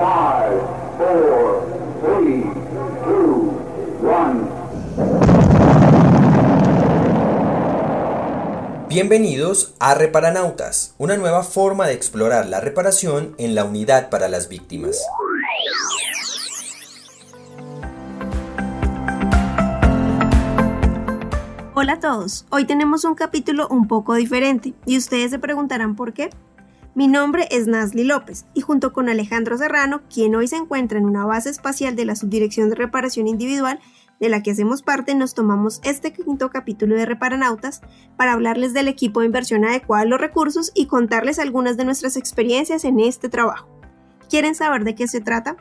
Five, four, three, two, one. Bienvenidos a Reparanautas, una nueva forma de explorar la reparación en la unidad para las víctimas. Hola a todos, hoy tenemos un capítulo un poco diferente y ustedes se preguntarán por qué. Mi nombre es Nasli López y junto con Alejandro Serrano, quien hoy se encuentra en una base espacial de la Subdirección de Reparación Individual, de la que hacemos parte, nos tomamos este quinto capítulo de Reparanautas para hablarles del equipo de inversión adecuado a los recursos y contarles algunas de nuestras experiencias en este trabajo. ¿Quieren saber de qué se trata?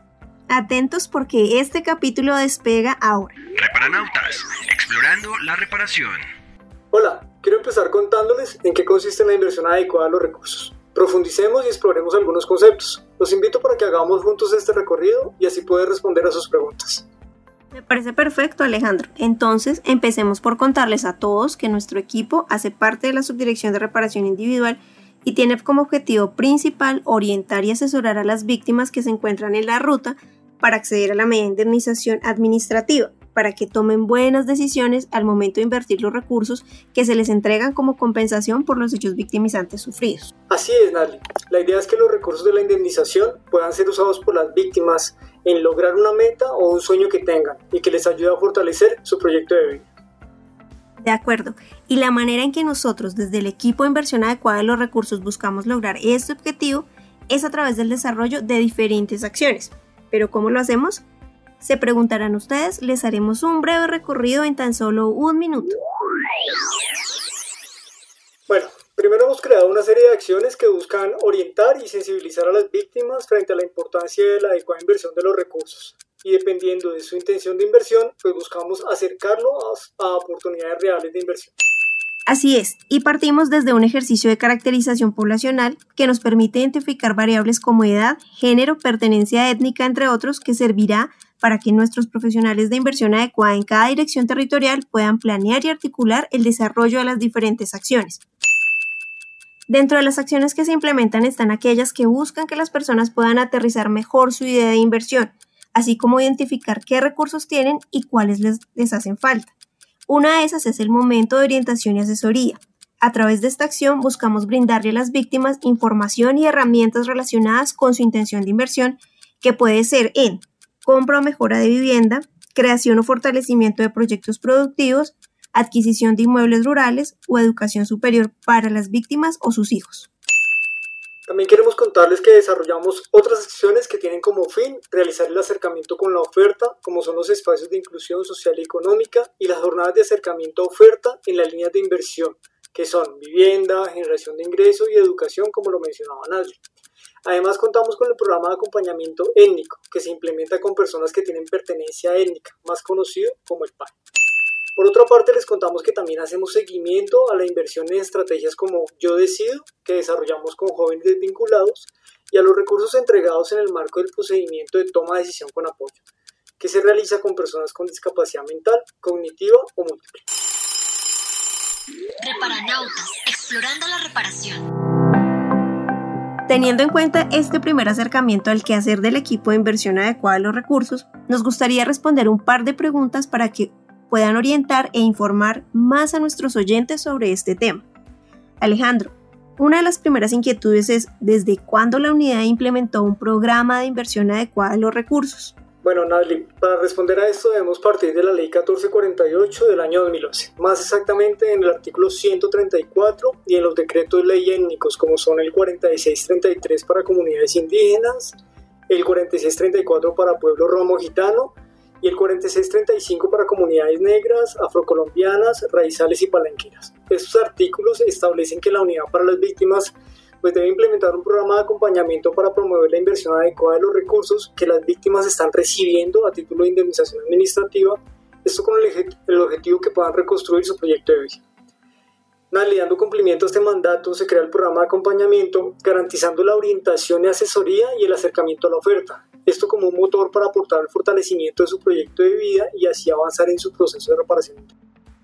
Atentos porque este capítulo despega ahora. Reparanautas, explorando la reparación. Hola, quiero empezar contándoles en qué consiste la inversión adecuada a los recursos. Profundicemos y exploremos algunos conceptos. Los invito para que hagamos juntos este recorrido y así poder responder a sus preguntas. Me parece perfecto, Alejandro. Entonces, empecemos por contarles a todos que nuestro equipo hace parte de la Subdirección de Reparación Individual y tiene como objetivo principal orientar y asesorar a las víctimas que se encuentran en la ruta para acceder a la media indemnización administrativa, para que tomen buenas decisiones al momento de invertir los recursos que se les entregan como compensación por los hechos victimizantes sufridos. Así es, Nali. La idea es que los recursos de la indemnización puedan ser usados por las víctimas en lograr una meta o un sueño que tengan y que les ayude a fortalecer su proyecto de vida. De acuerdo. Y la manera en que nosotros desde el equipo de inversión adecuada de los recursos buscamos lograr este objetivo es a través del desarrollo de diferentes acciones. ¿Pero cómo lo hacemos? Se preguntarán ustedes, les haremos un breve recorrido en tan solo un minuto. Bueno, primero hemos creado una serie de acciones que buscan orientar y sensibilizar a las víctimas frente a la importancia de la adecuada inversión de los recursos. Y dependiendo de su intención de inversión, pues buscamos acercarlo a, a oportunidades reales de inversión. Así es, y partimos desde un ejercicio de caracterización poblacional que nos permite identificar variables como edad, género, pertenencia étnica, entre otros, que servirá para que nuestros profesionales de inversión adecuada en cada dirección territorial puedan planear y articular el desarrollo de las diferentes acciones. Dentro de las acciones que se implementan están aquellas que buscan que las personas puedan aterrizar mejor su idea de inversión, así como identificar qué recursos tienen y cuáles les, les hacen falta. Una de esas es el momento de orientación y asesoría. A través de esta acción buscamos brindarle a las víctimas información y herramientas relacionadas con su intención de inversión, que puede ser en compra o mejora de vivienda, creación o fortalecimiento de proyectos productivos, adquisición de inmuebles rurales o educación superior para las víctimas o sus hijos. También queremos contarles que desarrollamos otras acciones que tienen como fin realizar el acercamiento con la oferta, como son los espacios de inclusión social y económica y las jornadas de acercamiento a oferta en las líneas de inversión, que son vivienda, generación de ingresos y educación, como lo mencionaba Nadie. Además, contamos con el programa de acompañamiento étnico, que se implementa con personas que tienen pertenencia étnica, más conocido como el PAN. Por otra parte, les contamos que también hacemos seguimiento a la inversión en estrategias como Yo Decido, que desarrollamos con jóvenes desvinculados, y a los recursos entregados en el marco del procedimiento de toma de decisión con apoyo, que se realiza con personas con discapacidad mental, cognitiva o múltiple. Reparanautas, explorando la reparación. Teniendo en cuenta este primer acercamiento al quehacer del equipo de inversión adecuada a los recursos, nos gustaría responder un par de preguntas para que puedan orientar e informar más a nuestros oyentes sobre este tema. Alejandro, una de las primeras inquietudes es ¿desde cuándo la unidad implementó un programa de inversión adecuada a los recursos? Bueno, Nadli, para responder a esto debemos partir de la Ley 1448 del año 2011, más exactamente en el artículo 134 y en los decretos de ley étnicos como son el 4633 para comunidades indígenas, el 4634 para pueblo romo gitano y el 4635 para comunidades negras, afrocolombianas, raizales y palenqueras. Estos artículos establecen que la unidad para las víctimas pues debe implementar un programa de acompañamiento para promover la inversión adecuada de los recursos que las víctimas están recibiendo a título de indemnización administrativa, esto con el, el objetivo que puedan reconstruir su proyecto de vida. Nada, dando cumplimiento a este mandato, se crea el programa de acompañamiento, garantizando la orientación y asesoría y el acercamiento a la oferta. Esto como un motor para aportar el fortalecimiento de su proyecto de vida y así avanzar en su proceso de reparación.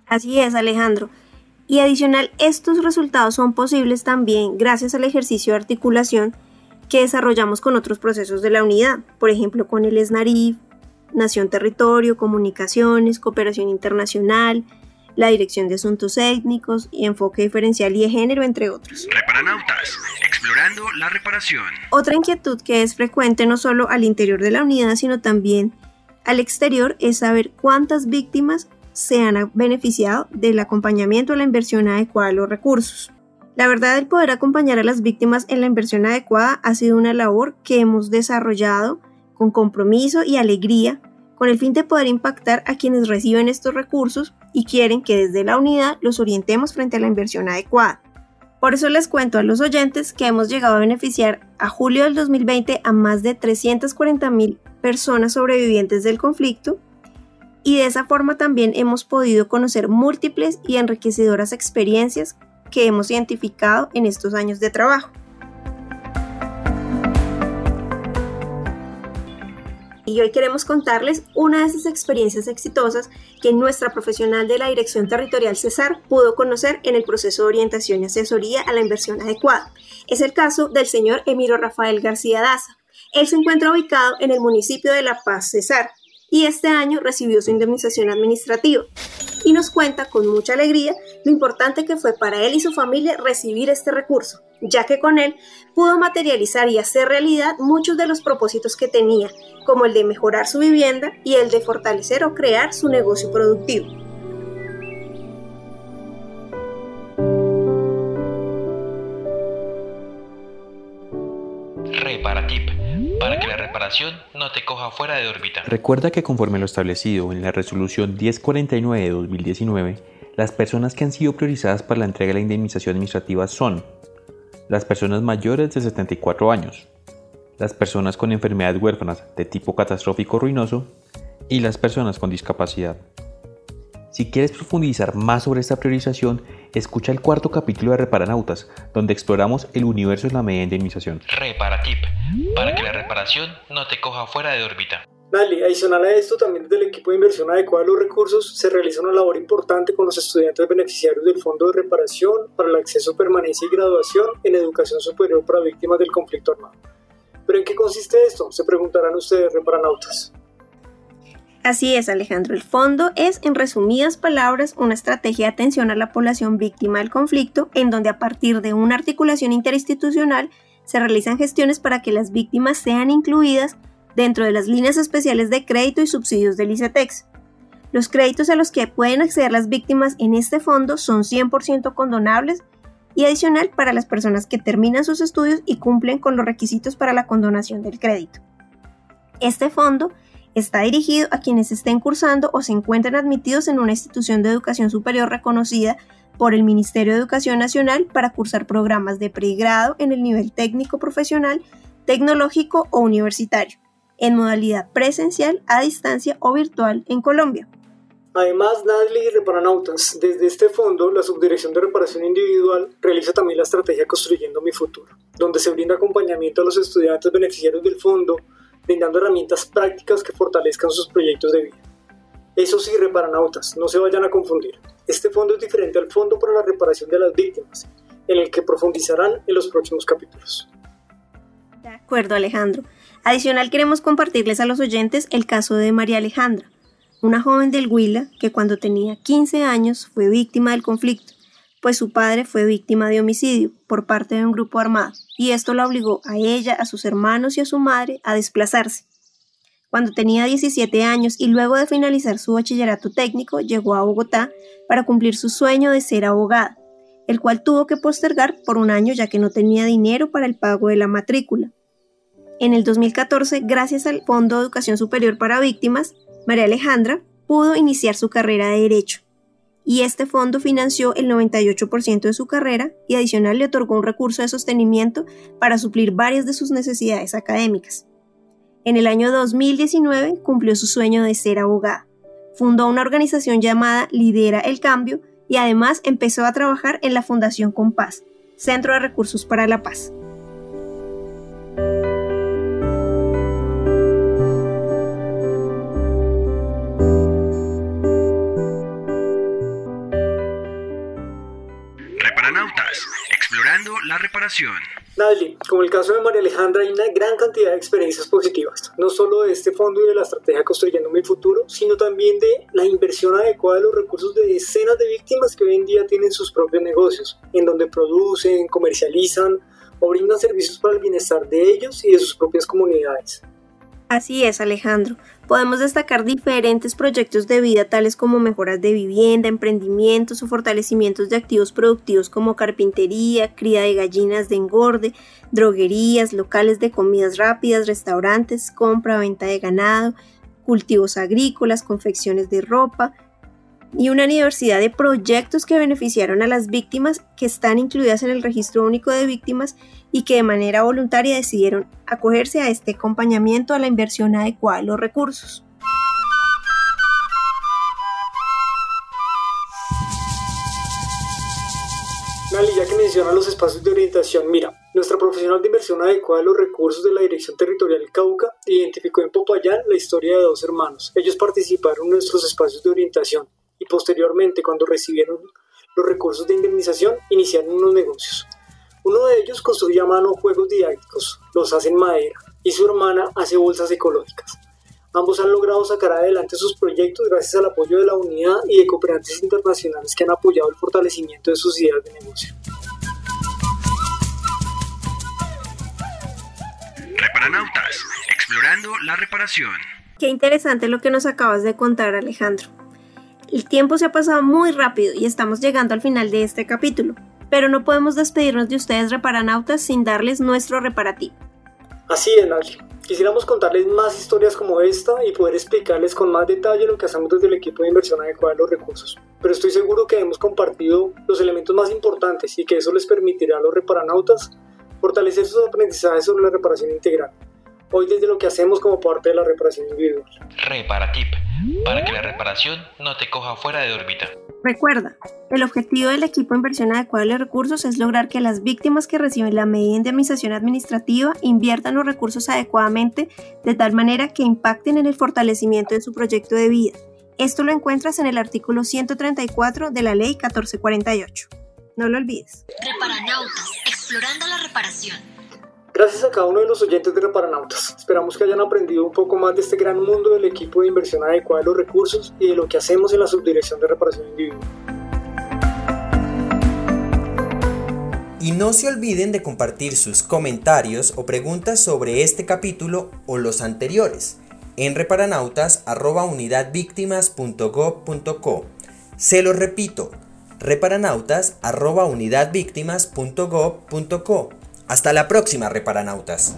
Así es, Alejandro. Y adicional, estos resultados son posibles también gracias al ejercicio de articulación que desarrollamos con otros procesos de la unidad, por ejemplo con el SNARIF, Nación Territorio, Comunicaciones, Cooperación Internacional, la Dirección de Asuntos Étnicos y Enfoque Diferencial y de Género, entre otros. Reparanautas, explorando la reparación. Otra inquietud que es frecuente no solo al interior de la unidad, sino también al exterior es saber cuántas víctimas se han beneficiado del acompañamiento a la inversión adecuada de los recursos. La verdad, el poder acompañar a las víctimas en la inversión adecuada ha sido una labor que hemos desarrollado con compromiso y alegría con el fin de poder impactar a quienes reciben estos recursos y quieren que desde la unidad los orientemos frente a la inversión adecuada. Por eso les cuento a los oyentes que hemos llegado a beneficiar a julio del 2020 a más de 340 mil personas sobrevivientes del conflicto y de esa forma también hemos podido conocer múltiples y enriquecedoras experiencias que hemos identificado en estos años de trabajo. y hoy queremos contarles una de esas experiencias exitosas que nuestra profesional de la Dirección Territorial Cesar pudo conocer en el proceso de orientación y asesoría a la inversión adecuada. Es el caso del señor Emiro Rafael García Daza. Él se encuentra ubicado en el municipio de La Paz, Cesar, y este año recibió su indemnización administrativa. Y nos cuenta con mucha alegría lo importante que fue para él y su familia recibir este recurso, ya que con él pudo materializar y hacer realidad muchos de los propósitos que tenía, como el de mejorar su vivienda y el de fortalecer o crear su negocio productivo. No te coja fuera de órbita. Recuerda que conforme lo establecido en la resolución 1049 de 2019, las personas que han sido priorizadas para la entrega de la indemnización administrativa son las personas mayores de 74 años, las personas con enfermedades huérfanas de tipo catastrófico ruinoso y las personas con discapacidad. Si quieres profundizar más sobre esta priorización, escucha el cuarto capítulo de Reparanautas, donde exploramos el universo de la media indemnización. Reparatip, para que la reparación no te coja fuera de órbita. Dale, adicional a esto, también desde el equipo de inversión adecuada de los recursos se realiza una labor importante con los estudiantes beneficiarios del Fondo de Reparación para el Acceso, Permanencia y Graduación en Educación Superior para Víctimas del Conflicto Armado. ¿Pero en qué consiste esto? Se preguntarán ustedes, reparanautas. Así es, Alejandro. El fondo es, en resumidas palabras, una estrategia de atención a la población víctima del conflicto, en donde a partir de una articulación interinstitucional se realizan gestiones para que las víctimas sean incluidas dentro de las líneas especiales de crédito y subsidios del ICETEX. Los créditos a los que pueden acceder las víctimas en este fondo son 100% condonables y adicional para las personas que terminan sus estudios y cumplen con los requisitos para la condonación del crédito. Este fondo Está dirigido a quienes estén cursando o se encuentren admitidos en una institución de educación superior reconocida por el Ministerio de Educación Nacional para cursar programas de pregrado en el nivel técnico profesional, tecnológico o universitario, en modalidad presencial, a distancia o virtual en Colombia. Además, NADLI y Reparanautas, desde este fondo, la Subdirección de Reparación Individual realiza también la estrategia Construyendo mi Futuro, donde se brinda acompañamiento a los estudiantes beneficiarios del fondo brindando herramientas prácticas que fortalezcan sus proyectos de vida. Eso sí, reparanautas, no se vayan a confundir. Este fondo es diferente al Fondo para la Reparación de las Víctimas, en el que profundizarán en los próximos capítulos. De acuerdo, Alejandro. Adicional, queremos compartirles a los oyentes el caso de María Alejandra, una joven del Huila que cuando tenía 15 años fue víctima del conflicto, pues su padre fue víctima de homicidio por parte de un grupo armado y esto la obligó a ella, a sus hermanos y a su madre a desplazarse. Cuando tenía 17 años y luego de finalizar su bachillerato técnico, llegó a Bogotá para cumplir su sueño de ser abogada, el cual tuvo que postergar por un año ya que no tenía dinero para el pago de la matrícula. En el 2014, gracias al Fondo de Educación Superior para Víctimas, María Alejandra pudo iniciar su carrera de Derecho y este fondo financió el 98% de su carrera y adicional le otorgó un recurso de sostenimiento para suplir varias de sus necesidades académicas. En el año 2019 cumplió su sueño de ser abogada. Fundó una organización llamada Lidera el Cambio y además empezó a trabajar en la Fundación Compás, Centro de Recursos para la Paz. La reparación. Nadie, como el caso de María Alejandra, hay una gran cantidad de experiencias positivas, no solo de este fondo y de la estrategia Construyendo mi Futuro, sino también de la inversión adecuada de los recursos de decenas de víctimas que hoy en día tienen sus propios negocios, en donde producen, comercializan o brindan servicios para el bienestar de ellos y de sus propias comunidades. Así es, Alejandro. Podemos destacar diferentes proyectos de vida tales como mejoras de vivienda, emprendimientos o fortalecimientos de activos productivos como carpintería, cría de gallinas de engorde, droguerías, locales de comidas rápidas, restaurantes, compra, venta de ganado, cultivos agrícolas, confecciones de ropa, y una diversidad de proyectos que beneficiaron a las víctimas que están incluidas en el registro único de víctimas y que de manera voluntaria decidieron acogerse a este acompañamiento a la inversión adecuada de los recursos. Nali, ya que menciona los espacios de orientación, mira, nuestra profesional de inversión adecuada de los recursos de la Dirección Territorial Cauca identificó en Popayán la historia de dos hermanos. Ellos participaron en nuestros espacios de orientación y posteriormente, cuando recibieron los recursos de indemnización, iniciaron unos negocios. Uno de ellos construye a mano juegos didácticos, los hace en madera, y su hermana hace bolsas ecológicas. Ambos han logrado sacar adelante sus proyectos gracias al apoyo de la unidad y de cooperantes internacionales que han apoyado el fortalecimiento de sus ideas de negocio. Reparanautas, explorando la reparación. Qué interesante lo que nos acabas de contar, Alejandro. El tiempo se ha pasado muy rápido y estamos llegando al final de este capítulo, pero no podemos despedirnos de ustedes reparanautas sin darles nuestro reparativo. Así es, Nadie. Quisiéramos contarles más historias como esta y poder explicarles con más detalle lo que hacemos desde el equipo de inversión adecuada de los recursos. Pero estoy seguro que hemos compartido los elementos más importantes y que eso les permitirá a los reparanautas fortalecer sus aprendizajes sobre la reparación integral. Hoy desde lo que hacemos como parte de la reparación individual. Reparatip, para que la reparación no te coja fuera de órbita. Recuerda, el objetivo del equipo de inversión adecuada de los recursos es lograr que las víctimas que reciben la medida de indemnización administrativa inviertan los recursos adecuadamente de tal manera que impacten en el fortalecimiento de su proyecto de vida. Esto lo encuentras en el artículo 134 de la Ley 1448. No lo olvides. Reparanautas, explorando la reparación. Gracias a cada uno de los oyentes de Reparanautas. Esperamos que hayan aprendido un poco más de este gran mundo del equipo de inversión adecuada de los recursos y de lo que hacemos en la Subdirección de Reparación Individual. Y no se olviden de compartir sus comentarios o preguntas sobre este capítulo o los anteriores en reparanautas.unidadvictimas.gov.co. Se lo repito, reparanautas.unidadvictimas.gov.co. Hasta la próxima, reparanautas.